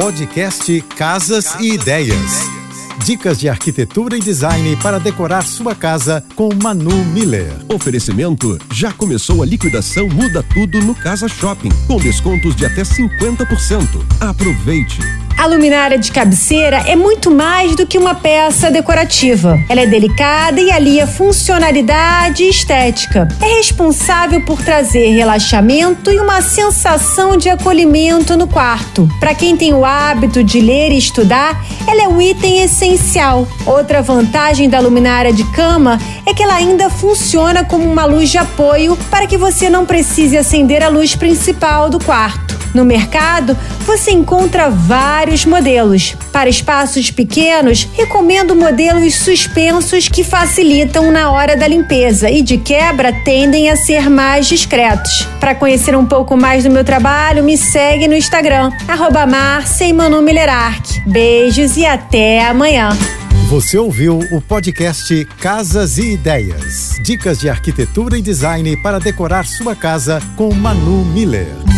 Podcast Casas e Ideias. Dicas de arquitetura e design para decorar sua casa com Manu Miller. Oferecimento: já começou a liquidação Muda Tudo no Casa Shopping, com descontos de até 50%. Aproveite! A luminária de cabeceira é muito mais do que uma peça decorativa. Ela é delicada e alia funcionalidade e estética. É responsável por trazer relaxamento e uma sensação de acolhimento no quarto. Para quem tem o hábito de ler e estudar, ela é um item essencial. Outra vantagem da luminária de cama é que ela ainda funciona como uma luz de apoio para que você não precise acender a luz principal do quarto. No mercado, você encontra vários modelos. Para espaços pequenos, recomendo modelos suspensos que facilitam na hora da limpeza e, de quebra, tendem a ser mais discretos. Para conhecer um pouco mais do meu trabalho, me segue no Instagram, arroba Beijos e até amanhã. Você ouviu o podcast Casas e Ideias. Dicas de arquitetura e design para decorar sua casa com Manu Miller.